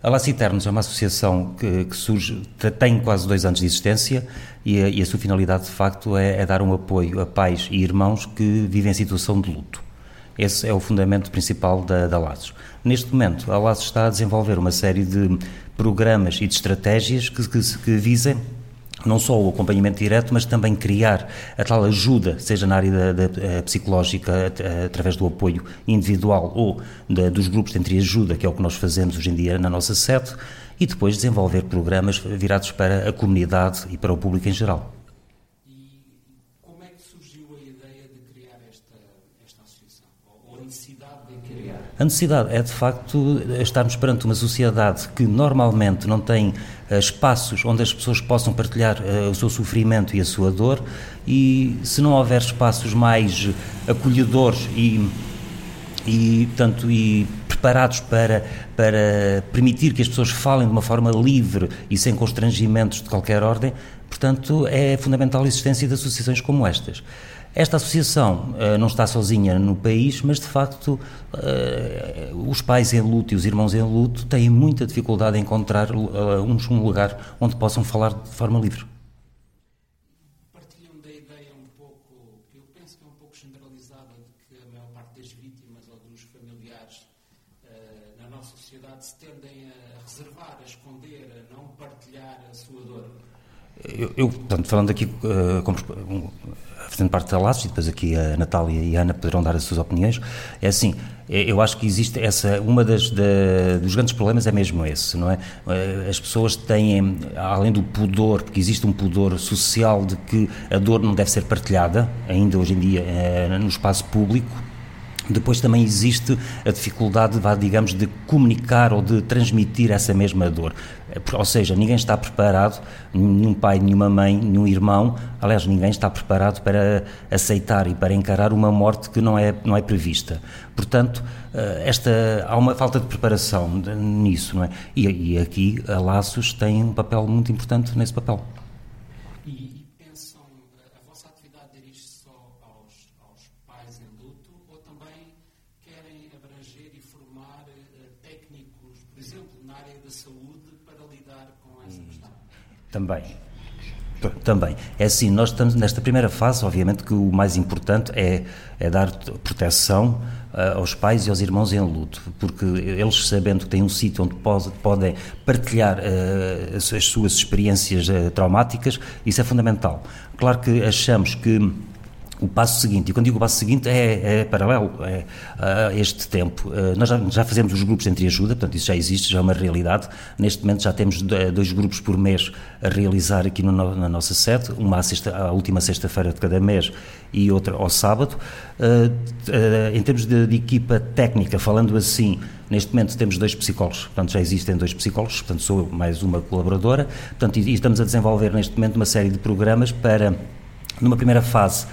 A Laço Eternos é uma associação que, que, surge, tem quase dois anos de existência e a, e a sua finalidade, de facto, é, é, dar um apoio a pais e irmãos que vivem em situação de luto. Esse é o fundamento principal da, da Laços. Neste momento, a Laços está a desenvolver uma série de programas e de estratégias que, que, que visem não só o acompanhamento direto, mas também criar a tal ajuda, seja na área da, da eh, psicológica, através do apoio individual ou da, dos grupos de entreajuda, que é o que nós fazemos hoje em dia na nossa sede, e depois desenvolver programas virados para a comunidade e para o público em geral. E como é que surgiu a ideia de criar esta, esta associação? Ou a necessidade de criar? A necessidade é, de facto, estarmos perante uma sociedade que normalmente não tem eh, espaços onde as pessoas possam partilhar uh, o seu sofrimento e a sua dor e se não houver espaços mais acolhedores e e tanto e preparados para para permitir que as pessoas falem de uma forma livre e sem constrangimentos de qualquer ordem, portanto é fundamental a existência de associações como estas. Esta associação uh, não está sozinha no país, mas de facto uh, os pais em luto e os irmãos em luto têm muita dificuldade em encontrar uh, um lugar onde possam falar de forma livre. Partilham da ideia um pouco, eu penso que é um pouco generalizada, de que a maior parte das vítimas ou dos familiares na nossa sociedade se tendem a reservar, a esconder, a não partilhar a sua dor. Eu, eu portanto, falando aqui como fazendo parte da Laços, e depois aqui a Natália e a Ana poderão dar as suas opiniões, é assim, é, eu acho que existe essa, uma das, da, dos grandes problemas é mesmo esse, não é? Eh, as pessoas têm, além do pudor, porque existe um pudor social de que a dor não deve ser partilhada, ainda hoje em dia é, no espaço público, depois também existe a dificuldade, digamos, de comunicar ou de transmitir essa mesma dor. Ou seja, ninguém está preparado, nenhum pai, nenhuma mãe, nenhum irmão, aliás, ninguém está preparado para aceitar e para encarar uma morte que não é, não é prevista. Portanto, eh, esta, há uma falta de preparação nisso, não é? E, e aqui a Laços tem um papel muito importante nesse papel. Também. Também. É assim, nós estamos nesta primeira fase, obviamente que o mais importante é, é dar proteção uh, aos pais e aos irmãos em luto, porque eles sabendo que têm um sítio onde pode, podem partilhar uh, as, as, suas experiências uh, traumáticas, isso é fundamental. Claro que achamos que o passo seguinte, e quando digo o passo seguinte é, é paralelo é, a este tempo. Eh, nós já, já, fazemos os grupos entre ajuda, portanto isso já existe, já é uma realidade. Neste momento já temos dois grupos por mês a realizar aqui no, na nossa sede, uma à, sexta, à última sexta-feira de cada mês e outra ao sábado. Uh, uh, em termos de, de, equipa técnica, falando assim, neste momento temos dois psicólogos, portanto já existem dois psicólogos, portanto sou mais uma colaboradora, portanto e, e estamos a desenvolver neste momento uma série de programas para, numa primeira fase,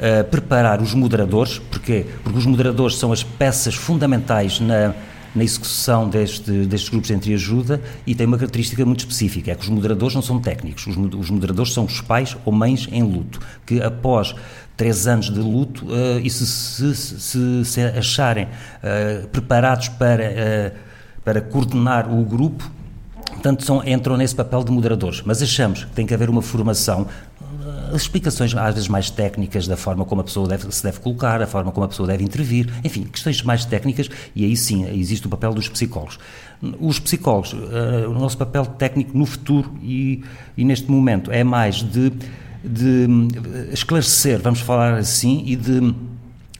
uh, preparar os moderadores, porque porque os moderadores são as peças fundamentais na na execução deste, destes grupos de entreajuda e tem uma característica muito específica, é que os moderadores não são técnicos, os, os moderadores são os pais ou mães em luto, que após três anos de luto uh, e se, se, se, se acharem uh, preparados para, uh, para coordenar o grupo, portanto são, entram nesse papel de moderadores, mas achamos que tem que haver uma formação as explicações às vezes mais técnicas da forma como a pessoa deve, se deve colocar, a forma como a pessoa deve intervir, enfim, questões mais técnicas e aí sim existe o papel dos psicólogos. Os psicólogos, uh, o nosso papel técnico no futuro e, e neste momento é mais de, de esclarecer, vamos falar assim, e de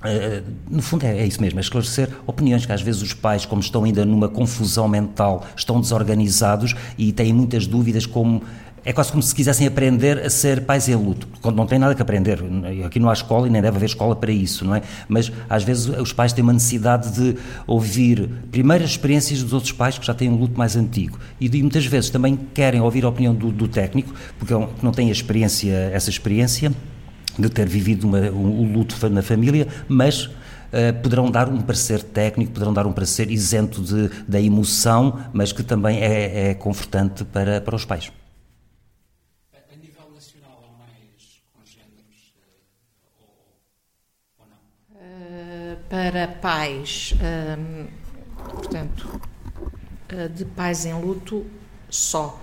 Uh, no fundo é, é, isso mesmo, é esclarecer opiniões que às vezes os pais, como estão ainda numa confusão mental, estão desorganizados e têm muitas dúvidas como é quase como se quisessem aprender a ser pais em luto, quando não tem nada que aprender. Aqui não há escola e nem deve haver escola para isso, não é? Mas às vezes os pais têm uma necessidade de ouvir primeiro as experiências dos outros pais que já têm um luto mais antigo e, muitas vezes também querem ouvir a opinião do, do técnico, porque é não tem a experiência, essa experiência de ter vivido uma, um, um luto na família, mas Uh, poderão dar um parecer técnico, poderão dar um parecer isento de, da emoção, mas que também é, é confortante para, para os pais. Para pais, hum, portanto, de pais em luto só.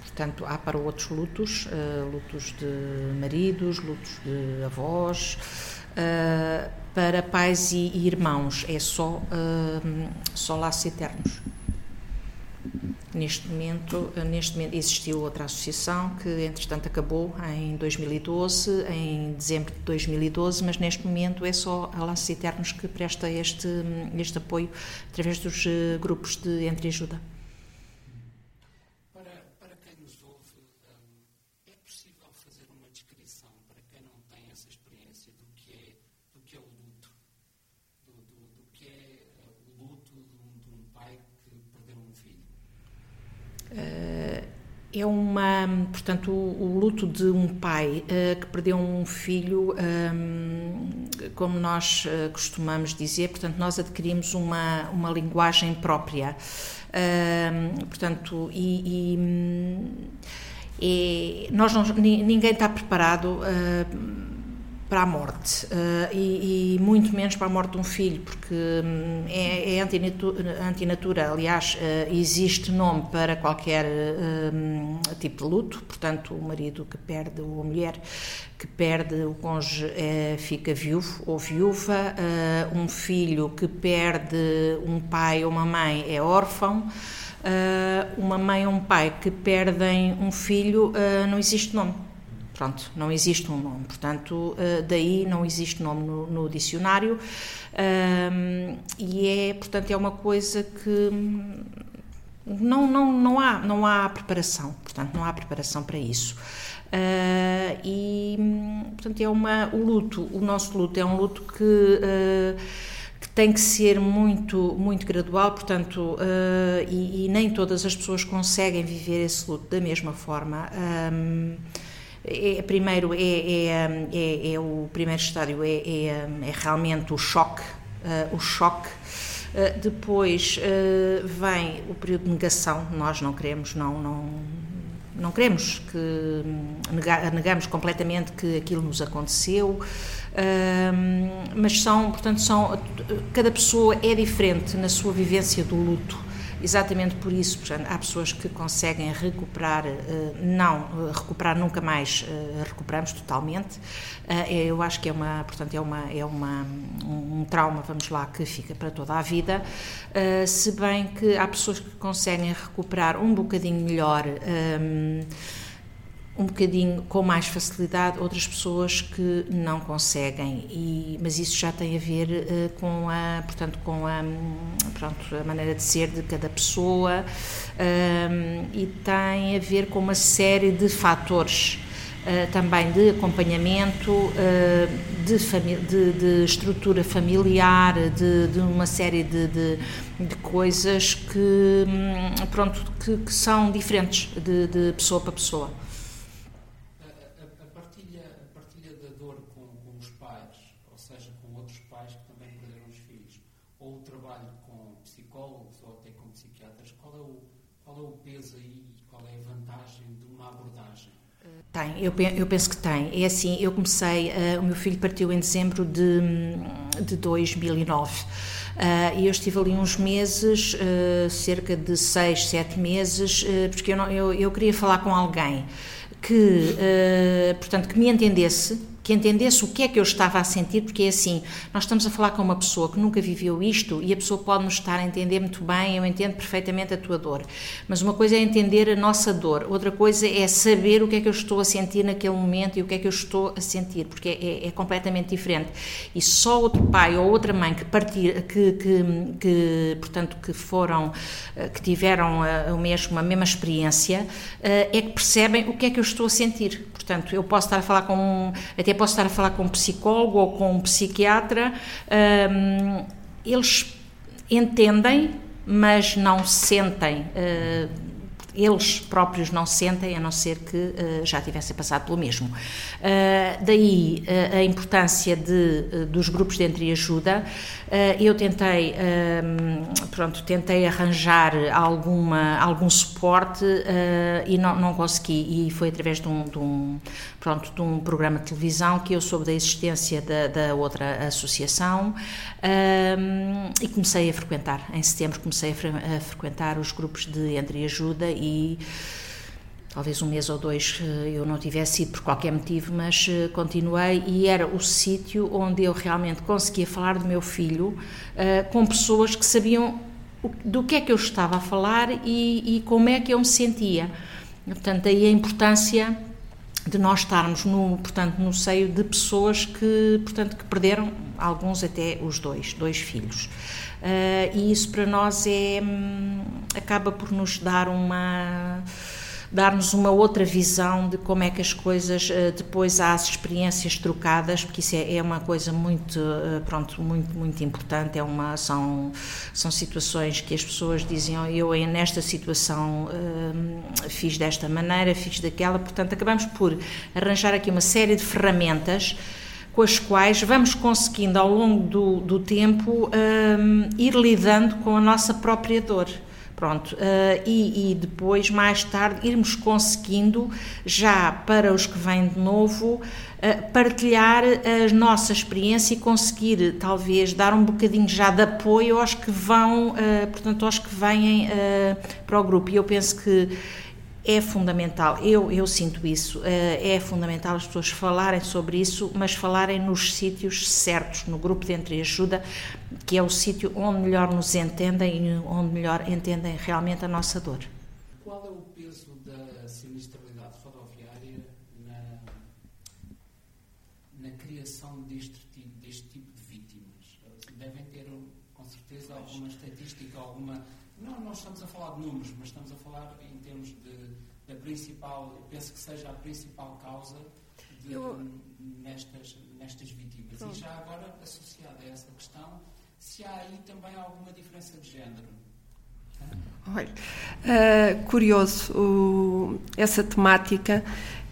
Portanto, há para outros lutos, lutos de maridos, lutos de avós, para pais e, irmãos, é só, só laços eternos. Neste momento, neste momento existiu outra associação que, entretanto, acabou em 2012, em dezembro de 2012, mas neste momento é só a Laços Eternos que presta este, este apoio através dos eh, grupos de entreajuda. É uma, portanto, o, o, luto de um pai uh, que perdeu um filho, um, ehm, como nós uh, costumamos dizer, portanto, nós adquirimos uma, uma linguagem própria. Uh, portanto, e, e, e nós não, ninguém está preparado eh, para a morte uh, e, e, muito menos para a morte de um filho, porque um, é, é antinatura. Aliás, uh, existe nome para qualquer uh, tipo de luto, portanto, o marido que perde, ou a mulher que perde o cônjuge fica viúvo ou viúva, um filho que perde um pai ou uma mãe é órfão. uma mãe ou um pai que perdem um filho, não existe nome Pronto, não existe um nome, portanto, eh, daí não existe nome no, no dicionário um, e é, portanto, é uma coisa que não, não, não, há, não há preparação, portanto, não há preparação para isso. Uh, e, portanto, é uma, o luto, o nosso luto é um luto que. Uh, tem que ser muito, muito gradual, portanto, uh, e, e, nem todas as pessoas conseguem viver esse luto da mesma forma. Um, é, primeiro é, é, é, é, o primeiro estádio é, é, é realmente o choque, uh, o choque. Uh, depois uh, vem o período de negação. Nós não queremos, não, não, não queremos que nega, negamos completamente que aquilo nos aconteceu. mas são, portanto, são cada pessoa é diferente na sua vivência do luto. Exatamente por isso, portanto, há pessoas que conseguem recuperar, eh, não eh, recuperar nunca mais, eh, recuperamos totalmente. Eu acho que é uma, portanto, é uma é uma um trauma, vamos lá, que fica para toda a vida. Se bem que há pessoas que conseguem recuperar um bocadinho melhor um bocadinho com mais facilidade, outras pessoas que não conseguem, e, mas isso já tem a ver uh, com a, portanto, com a, pronto, a maneira de ser de cada pessoa eh, e tem a ver com uma série de fatores uh, também de acompanhamento, de, de, de, estrutura familiar, de, de uma série de, de, coisas que, hum, pronto, que, que são diferentes de pessoa para pessoa. Tem, eu, eu penso que tem. É assim, eu comecei, uh, o meu filho partiu em dezembro de, de 2009. Uh, eh, e eu estive ali uns meses, uh, cerca de seis, sete meses, porque eu, não, eu, eu, queria falar com alguém que, portanto, que me entendesse, que entendesse o que é que eu estava a sentir, porque é assim, nós estamos a falar com uma pessoa que nunca viveu isto e a pessoa pode nos estar a entender muito bem, eu entendo perfeitamente a tua dor. Mas uma coisa é entender a nossa dor, outra coisa é saber o que é que eu estou a sentir naquele momento e o que é que eu estou a sentir, porque é, é, é completamente diferente. E só outro pai ou outra mãe que partir, que, que, que portanto, que foram, eh, que tiveram a, eh, a mesmo, a mesma experiência, eh, é que percebem o que é que eu estou a sentir. Portanto, eu posso estar a falar com, até posso estar a falar com um psicólogo ou com um psiquiatra, um, eles entendem, mas não sentem. Uh, eles próprios não sentem, a não ser que uh, já tivessem passado pelo mesmo. Uh, daí uh, a importância de, dos grupos de entreajuda. eu tentei, pronto, tentei arranjar alguma, algum suporte e não, não consegui, e foi através de um, de um, pronto, de um programa de televisão que eu soube da existência da, da outra associação e comecei a frequentar. Em setembro comecei a, fre a frequentar os grupos de entreajuda e talvez um mês ou dois eh, eu não tivesse ido por qualquer motivo, mas eh, continuei e era o sítio onde eu realmente conseguia falar do meu filho uh, com pessoas que sabiam do que é que eu estava a falar e, e como é que eu me sentia. Portanto, daí a importância de nós estarmos no, portanto, no seio de pessoas que, portanto, que perderam, alguns até os dois, dois filhos. Uh, e isso para nós é, hum, acaba por nos dar uma dar-nos uma outra visão de como é que as coisas eh, depois há as experiências trocadas porque isso é, é uma coisa muito eh, pronto muito muito importante. É uma são são situações que as pessoas dizem oh, eu nesta situação uh, fiz desta maneira fiz daquela. Portanto acabamos por arranjar aqui uma série de ferramentas com as quais vamos conseguindo ao longo do, do tempo um, ir lidando com a nossa própria dor. Pronto, uh, e, e, depois, mais tarde, irmos conseguindo, já para os que vêm de novo, uh, partilhar a nossa experiência e conseguir, talvez, dar um bocadinho já de apoio aos que vão, uh, portanto, aos que vêm para o grupo. E eu penso que é fundamental, eu, eu sinto isso, é fundamental as pessoas falarem sobre isso, mas falarem nos sítios certos, no grupo de entreajuda, que é o sítio onde melhor nos entendem e onde melhor entendem realmente a nossa dor. Qual é o peso da sinistralidade rodoviária na, na criação deste, deste tipo de vítimas? Devem ter, com certeza, alguma estatística, alguma. Não, não estamos a falar de números, mas estamos a falar em termos de, principal, penso que seja a principal causa de, Eu... nestas, nestas vítimas. E já agora, associada a essa questão, se há aí também alguma diferença de género. Olha, uh, curioso uh, essa temática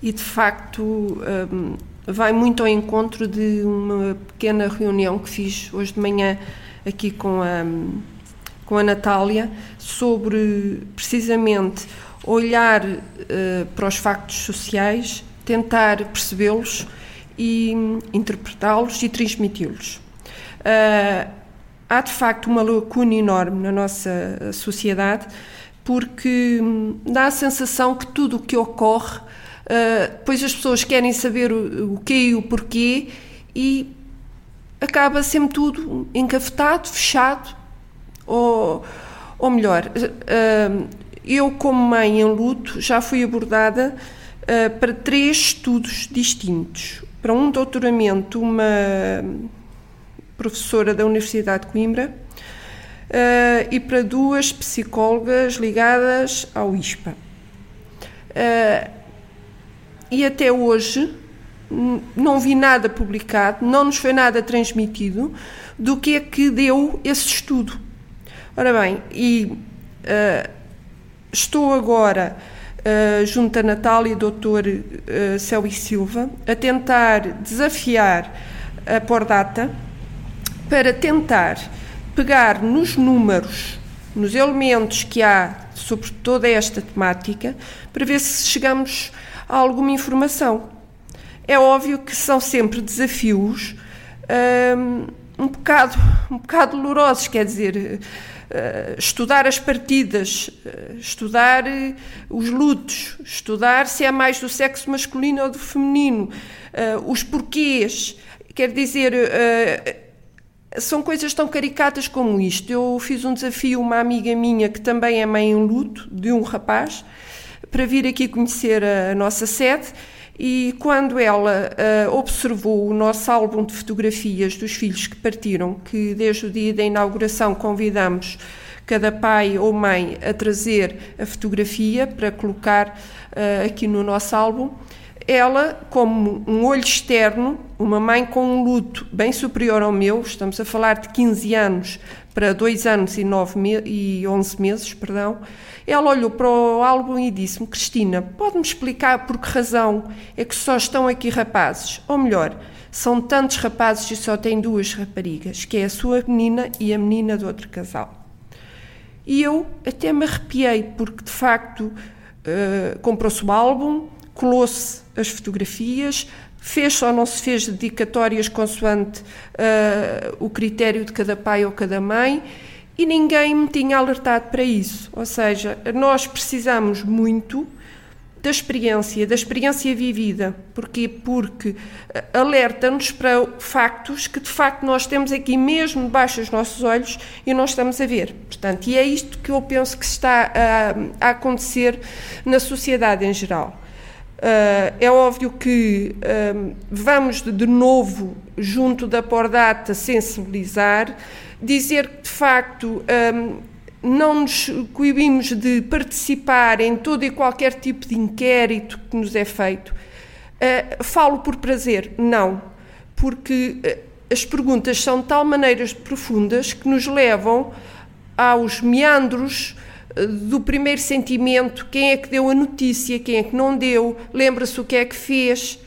e de facto um, vai muito ao encontro de uma pequena reunião que fiz hoje de manhã aqui com a, com a Natália sobre precisamente olhar uh, para os factos sociais, tentar percebê-los e um, interpretá-los e transmiti-los. Uh, há de facto uma lacuna enorme na nossa eh, sociedade, porque hum, dá a sensação que tudo o que ocorre, uh, depois as pessoas querem saber o, o quê e o porquê e acaba sempre tudo encafetado, fechado, ou, ou melhor, uh, eu como mãe em luto já fui abordada uh, para três estudos distintos. Para um doutoramento, uma professora da Universidade de Coimbra, uh, e para duas psicólogas ligadas ao ISPA. Uh, eh, e até hoje não vi nada publicado, não nos foi nada transmitido do que é que deu esse estudo. Ora bem, e uh, estou agora, uh, junto a Natália e Dr. Uh, Céu e Silva, a tentar desafiar a Pordata para tentar pegar nos números, nos elementos que há sobre toda esta temática, para ver se chegamos a alguma informação. É óbvio que são sempre desafios um, um bocado, um bocado dolorosos, quer dizer, estudar as partidas, uh, estudar uh, os lutos, estudar se é mais do sexo masculino ou do feminino, os porquês, quer dizer, são coisas tão caricatas como isto. Eu fiz um desafio a uma amiga minha que também é mãe em luto, de um rapaz, para vir aqui conhecer a nossa sede. E quando ela uh, observou o nosso álbum de fotografias dos filhos que partiram, que desde o dia da inauguração convidamos cada pai ou mãe a trazer a fotografia para colocar uh, aqui no nosso álbum, ela, como um olho externo, uma mãe com um luto bem superior ao meu, estamos a falar de 15 anos para dois anos e, nove e onze meses, perdão, ela olhou para o álbum e disse-me, Cristina, pode-me explicar por que razão é que só estão aqui rapazes? Ou melhor, são tantos rapazes e só tem duas raparigas, que é a sua menina e a menina do outro casal. E eu até me arrepiei, porque de facto uh, comprou-se o álbum, colou-se as fotografias, fez ou não se fez dedicatórias consoante uh, o critério de cada pai ou cada mãe e ninguém me tinha alertado para isso. Ou seja, nós precisamos muito da experiência, da experiência vivida. Porquê? Porque eh, alerta-nos para factos que de facto nós temos aqui mesmo debaixo dos nossos olhos e não estamos a ver. Portanto, e é isto que eu penso que está a, a acontecer na sociedade em geral. Uh, é óbvio que uh, vamos de, de, novo, junto da Pordata, sensibilizar, dizer que de facto um, não nos coibimos de participar em todo e qualquer tipo de inquérito que nos é feito. Uh, falo por prazer? Não, porque uh, as perguntas são de tal maneira profundas que nos levam aos meandros do primeiro sentimento, quem é que deu a notícia, quem é que não deu, lembra-se o que é que fez,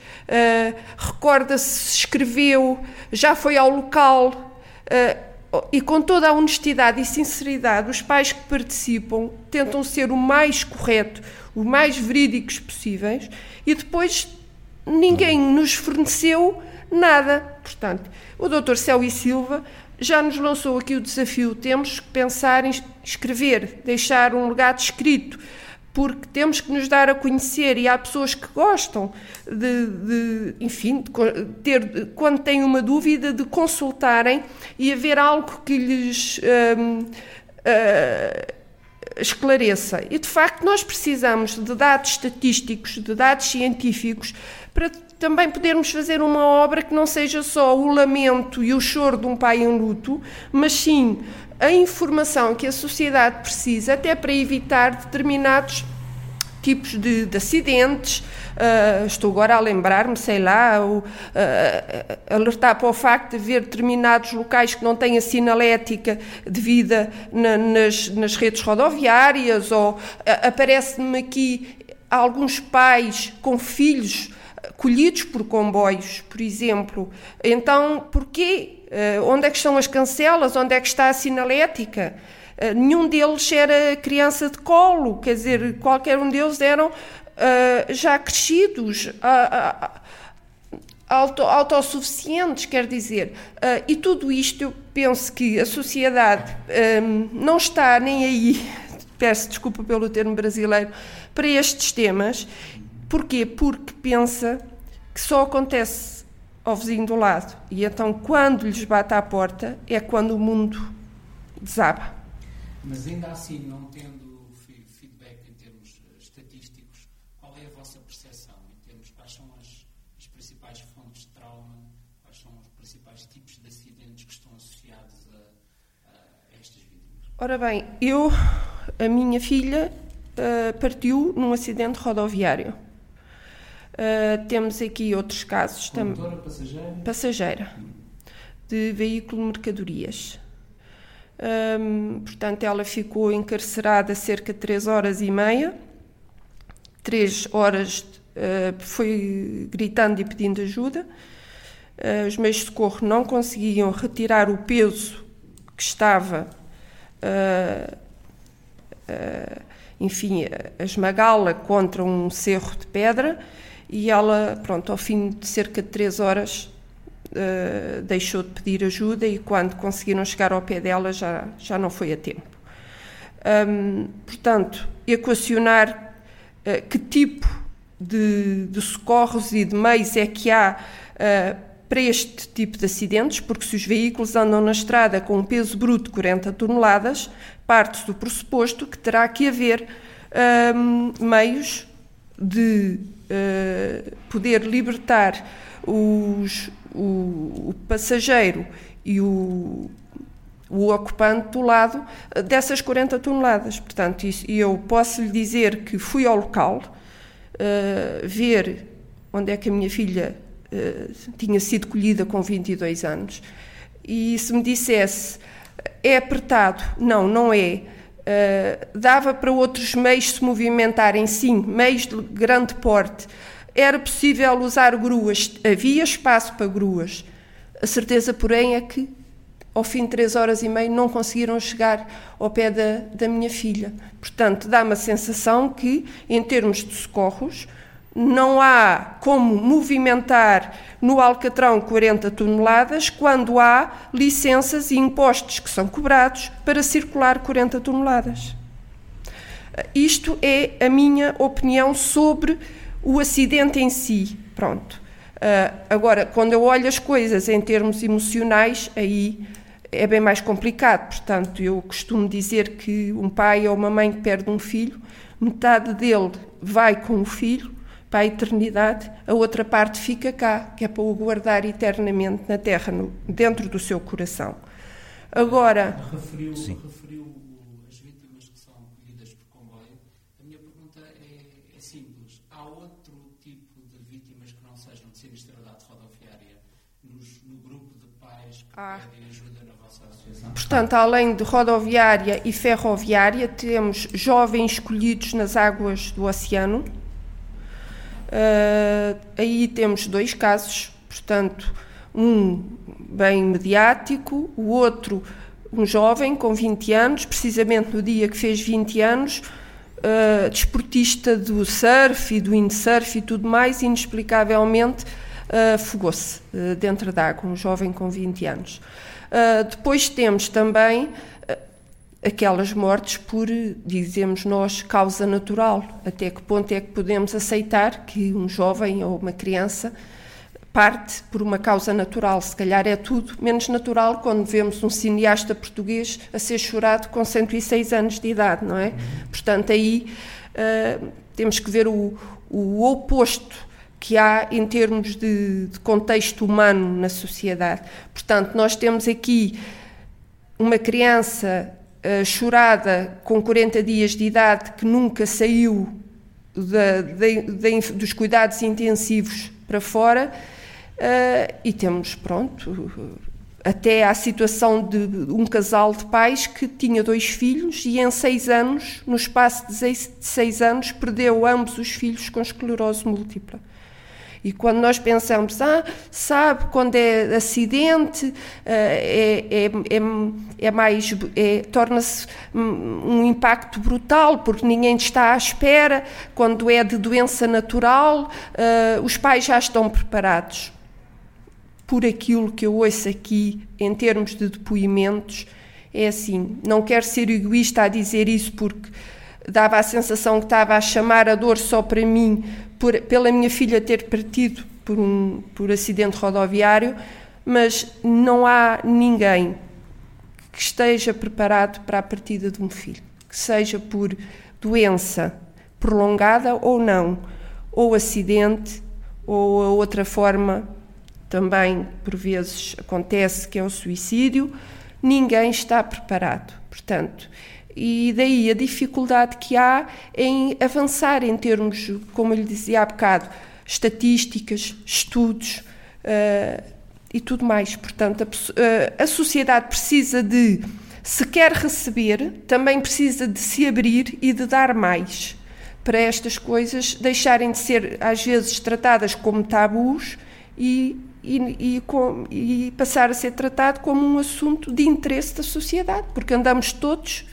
recorda-se se escreveu, já foi ao local e com toda a honestidade e sinceridade, os pais que participam tentam ser o mais correto, o mais verídicos possíveis e depois ninguém nos forneceu nada. Portanto, o Dr. Céu Silva já nos lançou aqui o desafio: temos que pensar em escrever, deixar um legado escrito porque temos que nos dar a conhecer e há pessoas que gostam de, de enfim, de ter, quando têm uma dúvida, de consultarem e haver algo que lhes hum, uh, esclareça. E de facto, nós precisamos de dados estatísticos, de dados científicos, para também podermos fazer uma obra que não seja só o lamento e o choro de um pai em luto, mas sim a informação que a sociedade precisa até para evitar determinados tipos de, de acidentes. Uh, estou agora a lembrar-me, sei lá, o, uh, alertar para o facto de haver determinados locais que não têm a sinalética devida na, nas, nas redes rodoviárias, ou uh, aparece-me aqui alguns pais com filhos colhidos por comboios, por exemplo. Então, porquê Uh, onde é que estão as cancelas? Onde é que está a sinalética? Uh, nenhum deles era criança de colo, quer dizer, qualquer um deles eram uh, já crescidos, auto, autossuficientes, quer dizer. e tudo isto eu penso que a sociedade um, não está nem aí, peço desculpa pelo termo brasileiro, para estes temas. Porquê? Porque pensa que só acontece ao vizinho do lado. E então, quando lhes bate à porta, é quando o mundo desaba. Mas ainda assim, não tendo feedback em termos eh, estatísticos, qual é a vossa percepção em termos quais são as, as principais fontes de trauma, quais são os principais tipos de acidentes que estão associados a, a estas vítimas? Ora bem, eu, a minha filha uh, partiu num acidente rodoviário Uh, temos aqui outros casos também. Passageira? Passageira. De veículo de mercadorias. Um, portanto, ela ficou encarcerada cerca de 3 horas e meia. 3 horas uh, foi gritando e pedindo ajuda. Uh, os meios de socorro não conseguiam retirar o peso que estava, uh, enfim, a esmagá-la contra um cerro de pedra e ela, pronto, ao fim de cerca de três horas, uh, deixou de pedir ajuda e quando conseguiram chegar ao pé dela já, já não foi a tempo. Um, portanto, equacionar uh, que tipo de, de, socorros e de meios é que há uh, para este tipo de acidentes, porque se os veículos andam na estrada com um peso bruto de 40 toneladas, parte do pressuposto que terá que haver um, meios de uh, poder libertar os, o, o, passageiro e o, o ocupante do lado eh, dessas 40 toneladas. Portanto, isso, eu posso lhe dizer que fui ao local uh, ver onde é que a minha filha uh, tinha sido colhida com 22 anos e se me dissesse É apertado? Não, não é. Uh, dava para outros meios se movimentarem, sim, meios de grande porte. Era possível usar gruas, havia espaço para gruas. A certeza, porém, é que ao fim de três horas e meia não conseguiram chegar ao pé da, da minha filha. Portanto, dá-me a sensação que, em termos de socorros, não há como movimentar no Alcatrão 40 toneladas quando há licenças e impostos que são cobrados para circular 40 toneladas. Isto é a minha opinião sobre o acidente em si. Pronto. Uh, agora, quando eu olho as coisas em termos emocionais, aí é bem mais complicado. Portanto, eu costumo dizer que um pai ou uma mãe que perde um filho, metade dele vai com o filho para a eternidade, a outra parte fica cá, que é para o guardar eternamente na terra, no, dentro do seu coração. Agora. Referiu, referiu, as vítimas que são colhidas por comboio. A minha pergunta é, é, simples. Há outro tipo de vítimas que não sejam de sinistralidade rodoviária nos, no grupo de pais que ah. pedem ajuda na vossa associação? Portanto, além de rodoviária e ferroviária, temos jovens escolhidos nas águas do oceano Uh, aí temos dois casos, portanto, um bem mediático, o outro um jovem com 20 anos, precisamente no dia que fez 20 anos, uh, desportista do surf e do windsurf e tudo mais, inexplicavelmente uh, afogou-se uh, dentro d'água, um jovem com 20 anos. depois temos também aquelas mortes por, dizemos nós, causa natural. Até que ponto é que podemos aceitar que um jovem ou uma criança parte por uma causa natural? Se calhar é tudo menos natural quando vemos um cineasta português a ser chorado com 106 anos de idade, não é? Portanto, aí uh, temos que ver o, o oposto que há em termos de, de contexto humano na sociedade. Portanto, nós temos aqui uma criança uh, chorada com 40 dias de idade que nunca saiu dos cuidados intensivos para fora uh, e temos, pronto, até à situação de um casal de pais que tinha dois filhos e em seis anos, no espaço de seis, de seis anos, perdeu ambos os filhos com esclerose múltipla. E quando nós pensamos, ah, sabe, quando é acidente, eh, é, é, é, é mais, é, torna-se um impacto brutal, porque ninguém está à espera. Quando é de doença natural, uh, os pais já estão preparados. Por aquilo que eu ouço aqui, em termos de depoimentos, é assim, não quero ser egoísta a dizer isso porque dava a sensação que estava a chamar a dor só para mim, por, pela minha filha ter partido por um por acidente rodoviário, mas não há ninguém que esteja preparado para a partida de um filho, que seja por doença prolongada ou não, ou acidente, ou a outra forma também por vezes acontece que é o suicídio, ninguém está preparado. Portanto, e daí a dificuldade que há em avançar em termos, como eu lhe dizia há bocado, estatísticas, estudos uh, e tudo mais. Portanto, a, uh, a sociedade precisa de, se quer receber, também precisa de se abrir e de dar mais para estas coisas deixarem de ser, às vezes, tratadas como tabus e e, e, com, e, passar a ser tratado como um assunto de interesse da sociedade, porque andamos todos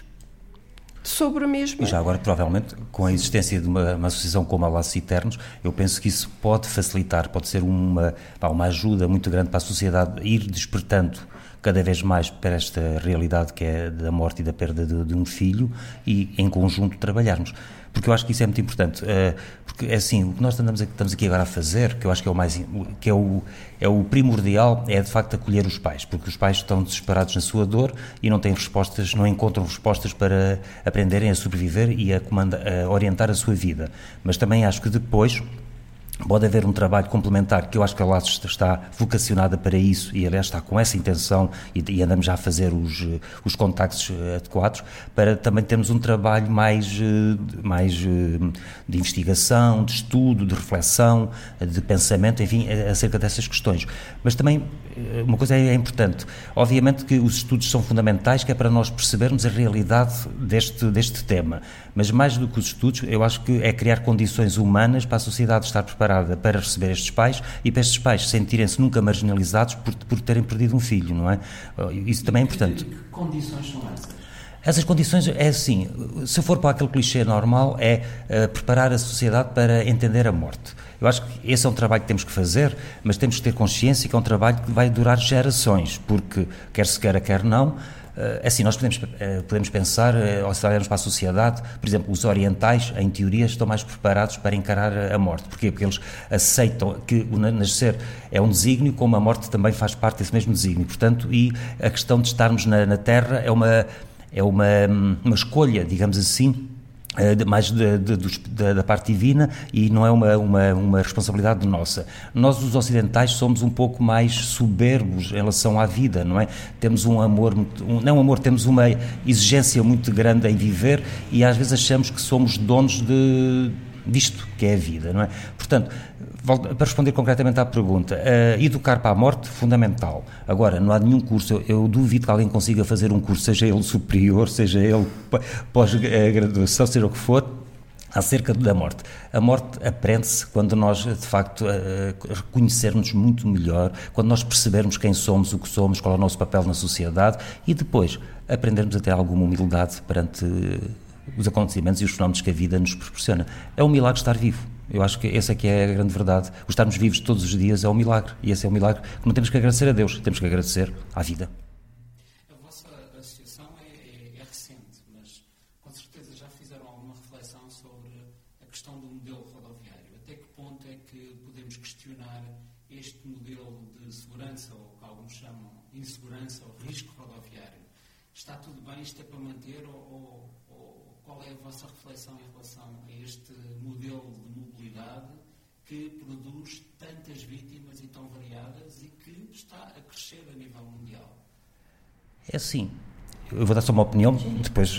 sobre a mesma. E já agora, provavelmente, com a existência de uma, uma associação como a Laços Eternos, eu penso que isso pode facilitar, pode ser uma, uma ajuda muito grande para a sociedade ir despertando cada vez mais para esta realidade que é da morte e da perda de, de um filho e, em conjunto, trabalharmos porque eu acho que isso é muito importante. Uh, porque é assim, o que nós andamos, estamos aqui agora a fazer, que eu acho que é o mais que é o, é o primordial, é de facto acolher os pais, porque os pais estão desesperados na sua dor e não têm respostas, não encontram respostas para aprenderem a sobreviver e a, comanda, a orientar a sua vida. Mas também acho que depois Pode haver um trabalho complementar, que eu acho que a LASO está vocacionada para isso e, aliás, está com essa intenção e, e andamos já a fazer os, os contactos eh, adequados, para também termos um trabalho mais, eh, mais eh, de investigação, de estudo, de reflexão, de pensamento, enfim, acerca dessas questões. Mas também, uma coisa é importante, obviamente que os estudos são fundamentais, que é para nós percebermos a realidade deste, deste tema, mas mais do que os estudos, eu acho que é criar condições humanas para a sociedade estar preparada preparada para receber estes pais e para estes pais sentirem-se nunca marginalizados por, por terem perdido um filho, não é? Isso também é importante. Que condições são essas? Essas condições é assim, se for para aquele clichê normal, é uh, preparar a sociedade para entender a morte. Eu acho que esse é um trabalho que temos que fazer, mas temos que ter consciência que é um trabalho que vai durar gerações, porque quer se queira, quer não, assim, nós podemos, eh, podemos pensar, eh, ou se olharmos para a sociedade, por exemplo, os orientais, em teoria, estão mais preparados para encarar a morte. Porquê? Porque eles aceitam que o nascer é um desígnio, como a morte também faz parte desse mesmo desígnio. Portanto, e a questão de estarmos na, na Terra é uma, é uma, uma escolha, digamos assim, eh, mais de, de, de, da parte divina e não é uma, uma, uma, responsabilidade nossa. Nós, os ocidentais, somos um pouco mais soberbos em relação à vida, não é? Temos um amor, um, não amor, temos uma exigência muito grande em viver e às vezes achamos que somos donos de disto que é a vida, não é? Portanto, para responder concretamente à pergunta, uh, educar para a morte, fundamental. Agora, não há nenhum curso, eu, eu, duvido que alguém consiga fazer um curso, seja ele superior, seja ele pós-graduação, seja o que for, acerca da morte. A morte aprende-se quando nós, de facto, uh, reconhecermos muito melhor, quando nós percebermos quem somos, o que somos, qual é o nosso papel na sociedade e depois aprendermos a ter alguma humildade perante os acontecimentos e os fenómenos que a vida nos proporciona. É um milagre estar vivo. Eu acho que essa é que é a grande verdade. O estarmos vivos todos os dias é um milagre. E esse é um milagre que não temos que agradecer a Deus, temos que agradecer à vida. A vossa associação é, é, é recente, mas com certeza já fizeram alguma reflexão sobre a questão do modelo rodoviário. Até que ponto é que podemos questionar este modelo de segurança, ou que alguns chamam insegurança ou risco rodoviário? Está tudo bem, isto é para manter, ou, ou qual é a vossa reflexão em relação a este modelo de mobilidade que produz tantas vítimas e tão variadas e que está a crescer a nível mundial? É assim. Eu vou dar só uma opinião, depois,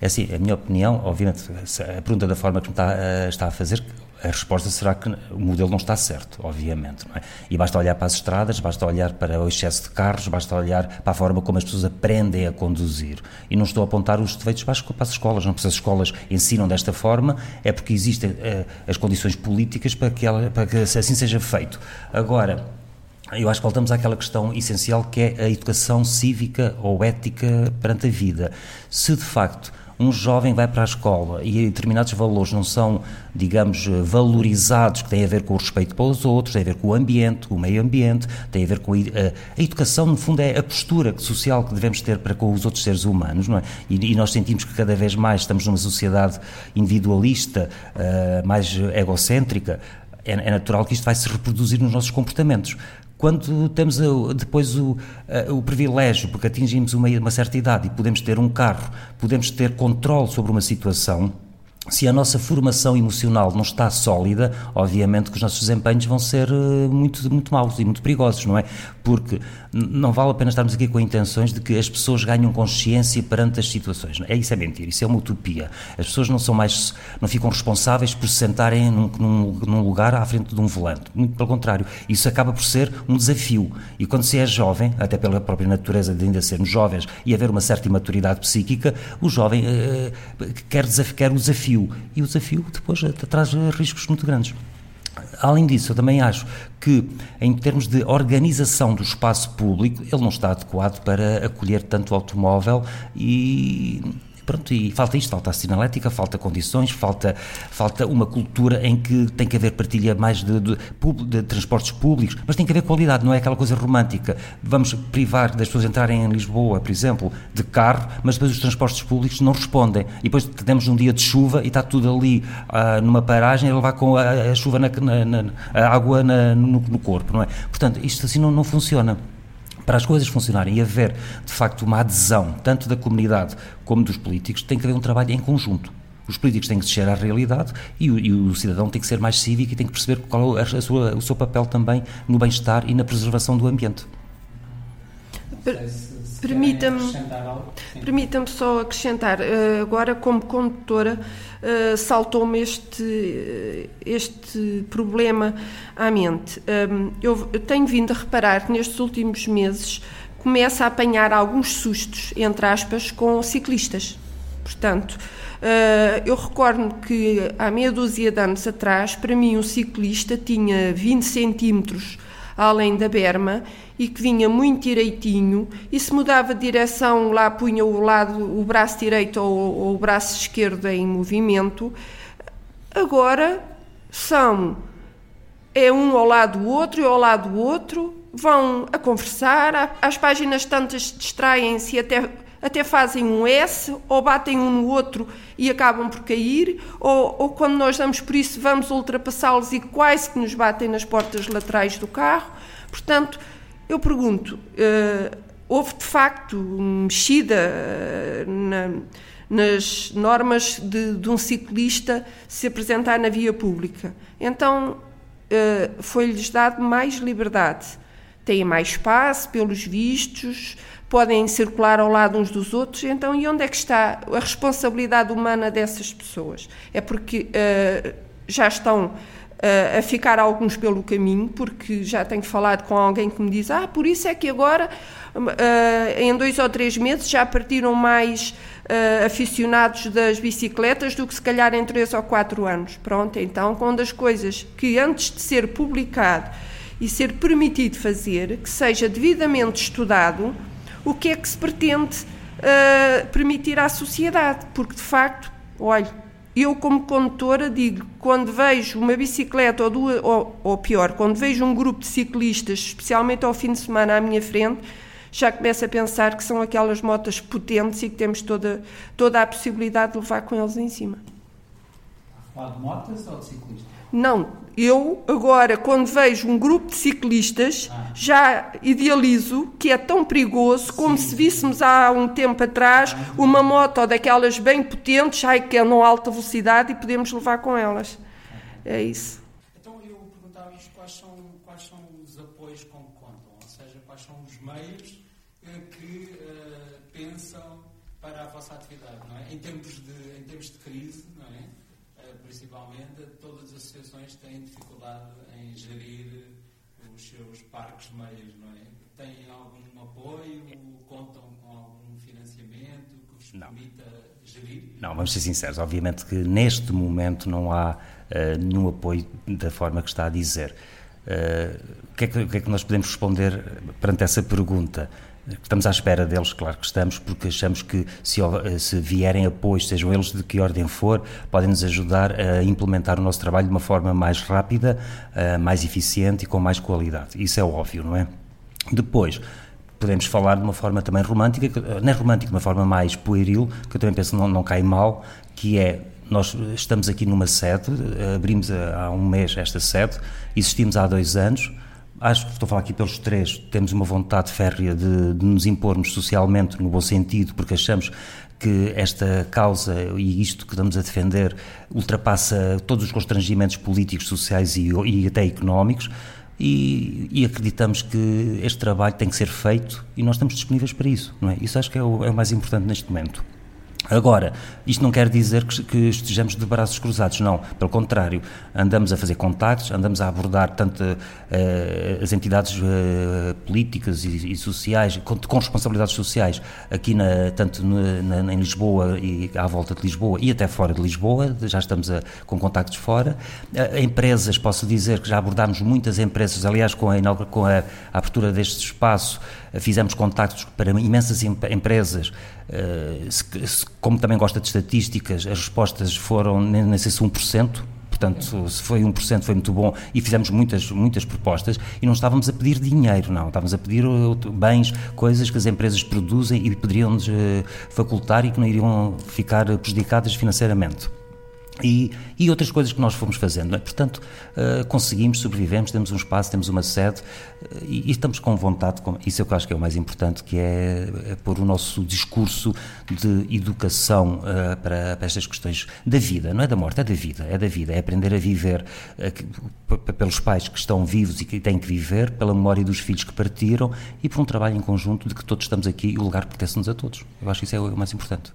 é assim, a minha opinião, obviamente, a pergunta da forma que me está, eh, está a fazer, a resposta será que o modelo não está certo, obviamente. É? E basta olhar para as estradas, basta olhar para o excesso de carros, basta olhar para a forma como as pessoas aprendem a conduzir. E não estou a apontar os defeitos para as, escolas, não porque as escolas ensinam desta forma, é porque existem uh, as condições políticas para que, ela, para que assim seja feito. Agora, eu acho que voltamos àquela questão essencial que é a educação cívica ou ética perante a vida. Se de facto um jovem vai para a escola e determinados valores não são, digamos, valorizados, que têm a ver com o respeito para os outros, têm a ver com o ambiente, o meio ambiente, têm a ver com a, a educação, no fundo, é a postura social que devemos ter para com os outros seres humanos, não é? E, e nós sentimos que cada vez mais estamos numa sociedade individualista, uh, mais egocêntrica, é, é natural que isto vai se reproduzir nos nossos comportamentos quando temos depois o, o privilégio, porque atingimos uma, uma certa idade e podemos ter um carro, podemos ter controle sobre uma situação, se a nossa formação emocional não está sólida, obviamente que os nossos desempenhos vão ser eh, muito, muito maus e muito perigosos, não é? Porque não vale a pena estarmos aqui com intenções de que as pessoas ganham consciência perante as situações. É isso é mentira, isso é uma utopia. As pessoas não são mais, não ficam responsáveis por se sentarem num, num, num lugar à frente de um volante. Muito pelo contrário, isso acaba por ser um desafio. E quando se é jovem, até pela própria natureza de ainda sermos jovens e haver uma certa imaturidade psíquica, o jovem uh, quer, desafio, quer o desafio desafio. E o desafio depois traz riscos muito grandes. Além disso, eu também acho que, em termos de organização do espaço público, ele não está adequado para acolher tanto automóvel e Pronto, e falta isto, falta a sinalética, falta condições, falta, falta uma cultura em que tem que haver partilha mais de, de, de, transportes públicos, mas tem que haver qualidade, não é aquela coisa romântica. Vamos privar das pessoas entrarem em Lisboa, por exemplo, de carro, mas depois os transportes públicos não respondem. E depois temos um dia de chuva e está tudo ali ah, numa paragem a levar com a, a chuva, na, na, na, a água no, no, corpo, não é? Portanto, isto assim não, não funciona para as coisas funcionarem e haver, de facto, uma adesão, tanto da comunidade como dos políticos, tem que haver um trabalho em conjunto. Os políticos têm que descer à realidade e o, e o, cidadão tem que ser mais cívico e tem que perceber qual é a sua, o seu papel também no bem-estar e na preservação do ambiente. Permita-me permita só acrescentar, eh, agora como condutora, eh, saltou-me este, este problema à mente. Ehm, eu tenho vindo a reparar que nestes últimos meses começa a apanhar alguns sustos, entre aspas, com ciclistas. Portanto, eh, eu recordo que há meia dúzia de anos atrás, para mim, um ciclista tinha 20 centímetros além da berma e que vinha muito direitinho e se mudava de direção lá punha o lado o braço direito ou, ou o braço esquerdo em movimento. Agora são é um ao lado do outro e ao lado do outro vão a conversar. Às páginas tantas distraem-se até até fazem um S, ou batem um no outro e acabam por cair, ou, ou quando nós damos por isso, vamos ultrapassá-los e quase que nos batem nas portas laterais do carro. Portanto, eu pergunto, uh, houve de facto mexida uh, na, nas normas de, de, um ciclista se apresentar na via pública. Então, uh, foi-lhes dado mais liberdade. Têm mais espaço, pelos vistos, podem circular ao lado uns dos outros. Então, e onde é que está a responsabilidade humana dessas pessoas? É porque uh, já estão uh, a ficar alguns pelo caminho, porque já tenho falado com alguém que me diz: Ah, por isso é que agora, uh, em dois ou três meses, já partiram mais. Aficionados das bicicletas do que se calhar em três ou quatro anos. Pronto, então, quando as coisas que antes de ser publicado e ser permitido fazer, que seja devidamente estudado, o que é que se pretende uh, permitir à sociedade, porque de facto, olha, eu como condutora digo, quando vejo uma bicicleta ou, duas, ou, ou pior, quando vejo um grupo de ciclistas, especialmente ao fim de semana à minha frente, já começo a pensar que são aquelas motas potentes e que temos toda, toda a possibilidade de levar com eles em cima. Falar de motas ou de ciclistas? Não, eu agora, quando vejo um grupo de ciclistas, ah. já idealizo que é tão perigoso como sim, se víssemos há um tempo atrás ah, uma moto daquelas bem potentes, ai, que andam a alta velocidade e podemos levar com elas. É isso. Então eu perguntava isto, quais são, quais são os apoios com que contam? Ou seja, quais são os meios eh, que uh, pensam para a vossa atividade, não é? Em tempos de, em tempos de crise, não é? Uh, principalmente, todas as associações têm dificuldade em gerir os seus parques meios, não é? Têm algum apoio? Contam com algum financiamento que vos não. permita gerir? Não, vamos ser sinceros. Obviamente que neste momento não há uh, nenhum apoio da forma que está a dizer. Uh, o, que é que, o que é que nós podemos responder perante essa pergunta? Estamos à espera deles, claro que estamos, porque achamos que se, se, vierem apoios, sejam eles de que ordem for, podem nos ajudar a implementar o nosso trabalho de uma forma mais rápida, eh, mais eficiente e com mais qualidade. Isso é óbvio, não é? Depois, podemos falar de uma forma também romântica, não é romântica, de uma forma mais pueril, que eu também penso não, não cai mal, que é nós estamos aqui numa sede, abrimos há um mês esta sede, existimos há dois anos acho que estou a falar aqui pelos três, temos uma vontade férrea de, de, nos impormos socialmente, no bom sentido, porque achamos que esta causa e isto que estamos a defender ultrapassa todos os constrangimentos políticos, sociais e, e até económicos. E, e, acreditamos que este trabalho tem que ser feito e nós estamos disponíveis para isso, não é? Isso acho que é o, é o mais importante neste momento. Agora, isto não quer dizer que, estejamos de braços cruzados, não. Pelo contrário, andamos a fazer contactos, andamos a abordar tanto uh, as entidades uh, políticas e, e sociais, com, com, responsabilidades sociais, aqui na, tanto na, na, em Lisboa e à volta de Lisboa e até fora de Lisboa, já estamos a, com contactos fora. Uh, empresas, posso dizer que já abordámos muitas empresas, aliás, com a, com a, a abertura deste espaço, fizemos contactos para imensas empresas, como também gosta de estatísticas, as respostas foram, nem sei se 1%, portanto, se foi 1% foi muito bom e fizemos muitas, muitas propostas e não estávamos a pedir dinheiro, não, estávamos a pedir bens, coisas que as empresas produzem e poderiam-nos facultar e que não iriam ficar prejudicadas financeiramente. E, e, outras coisas que nós fomos fazendo. É? Portanto, uh, conseguimos, sobrevivemos, temos um espaço, temos uma sede uh, e, e, estamos com vontade, com, isso é o que acho que é o mais importante, que é, é pôr o nosso discurso de educação uh, para, para, estas questões da vida, não é da morte, é da vida, é da vida, é aprender a viver pelos pais que estão vivos e que têm que viver, pela memória dos filhos que partiram e por um trabalho em conjunto de que todos estamos aqui e o lugar pertence-nos a todos. Eu acho que isso é o mais importante.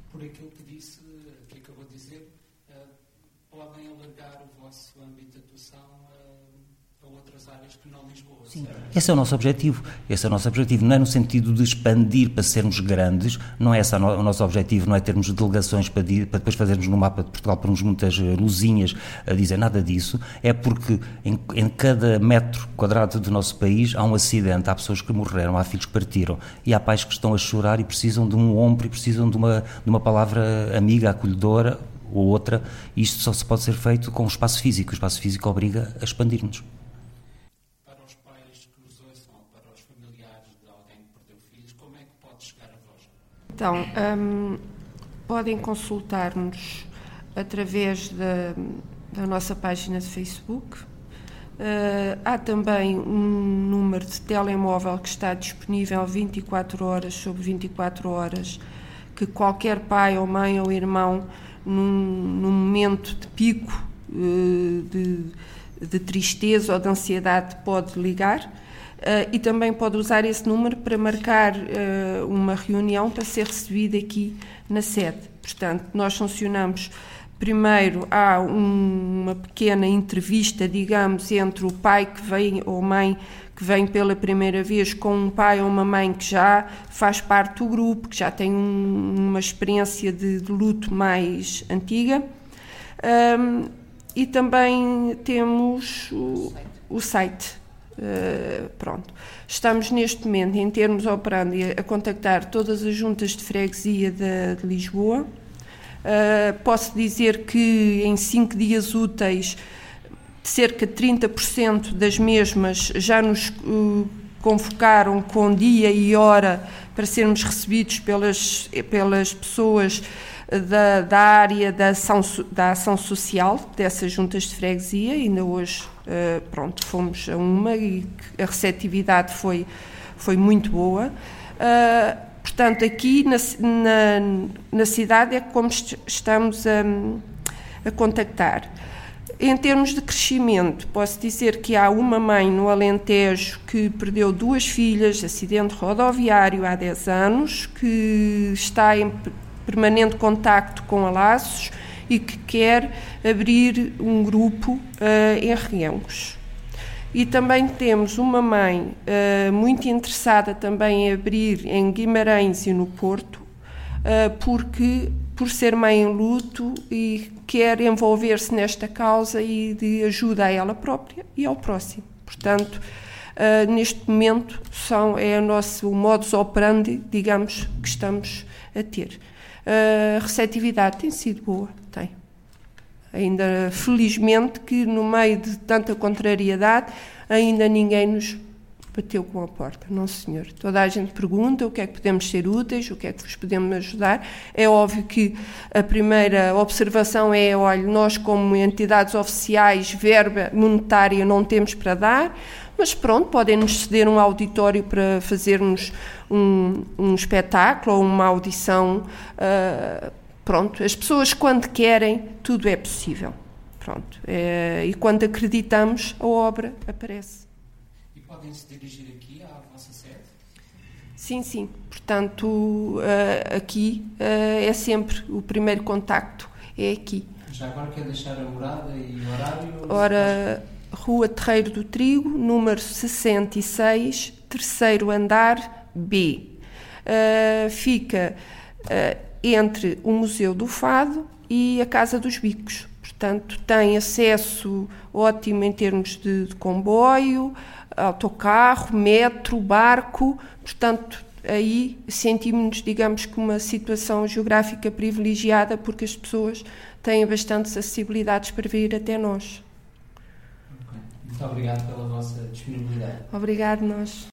Esse é o nosso objetivo. Esse é o nosso objetivo. Não é no sentido de expandir para sermos grandes, não é esse o nosso objetivo, não é termos delegações para, para depois fazermos no mapa de Portugal pormos muitas eh, luzinhas a dizer nada disso. É porque em, em, cada metro quadrado do nosso país há um acidente, há pessoas que morreram, há filhos que partiram e há pais que estão a chorar e precisam de um ombro e precisam de uma, de uma palavra amiga, acolhedora ou outra. Isto só se pode ser feito com o espaço físico. O espaço físico obriga a expandir-nos. Então, um, podem consultar-nos através da, da, nossa página de Facebook. Uh, há também um número de telemóvel que está disponível 24 horas sobre 24 horas, que qualquer pai ou mãe ou irmão, num, num momento de pico uh, de, de tristeza ou de ansiedade, pode ligar. Uh, e também pode usar esse número para marcar uh, uma reunião para ser recebida aqui na sede. Portanto, nós funcionamos. Primeiro, há um, uma pequena entrevista, digamos, entre o pai que vem ou mãe que vem pela primeira vez com um pai ou uma mãe que já faz parte do grupo, que já tem um, uma experiência de, de, luto mais antiga. Um, e também temos o, o site Uh, pronto. Estamos neste momento, em termos operandi, a contactar todas as juntas de freguesia de, de Lisboa. Uh, posso dizer que em cinco dias úteis, cerca de 30% das mesmas já nos uh, convocaram com dia e hora para sermos recebidos pelas, pelas pessoas da, da área da ação, da ação social dessas juntas de freguesia. Ainda hoje, uh, pronto, fomos a uma e a receptividade foi, foi muito boa. Uh, portanto, aqui na, na, na, cidade é como estamos a, a contactar. Em termos de crescimento, posso dizer que há uma mãe no Alentejo que perdeu duas filhas, acidente rodoviário há 10 anos, que está em permanente contacto com a Laços e que quer abrir um grupo uh, em Reguengos. E também temos uma mãe uh, muito interessada também em abrir em Guimarães e no Porto, uh, porque por ser mãe em luto e quer envolver-se nesta causa e de ajuda a ela própria e ao próximo. Portanto, uh, neste momento são, é o nosso modus operandi, digamos, que estamos a ter a receptividade tem sido boa, tem. Ainda felizmente que no meio de tanta contrariedade ainda ninguém nos bateu com a porta. Não, senhor. Toda a gente pergunta o que é que podemos ser úteis, o que é que vos podemos ajudar. É óbvio que a primeira observação é: olha, nós, como entidades oficiais, verba monetária não temos para dar, mas pronto, podem-nos ceder um auditório para fazermos um, um espetáculo ou uma audição. Uh, pronto, as pessoas, quando querem, tudo é possível. Pronto, é, e quando acreditamos, a obra aparece. E podem se dirigir aqui à vossa sede? Sim, sim. Portanto, uh, aqui uh, é sempre o primeiro contacto, é aqui. Já agora quer deixar a morada e o horário? Ora, Rua Terreiro do Trigo, número 66, terceiro andar B. Uh, fica entre o Museu do Fado e a Casa dos Bicos. Portanto, tem acesso ótimo em termos de, de comboio, autocarro, metro, barco. Portanto, aí sentimos-nos, digamos que, uma situação geográfica privilegiada porque as pessoas têm bastantes acessibilidades para vir até nós. Muito obrigado pela vossa disponibilidade. Obrigado, nós.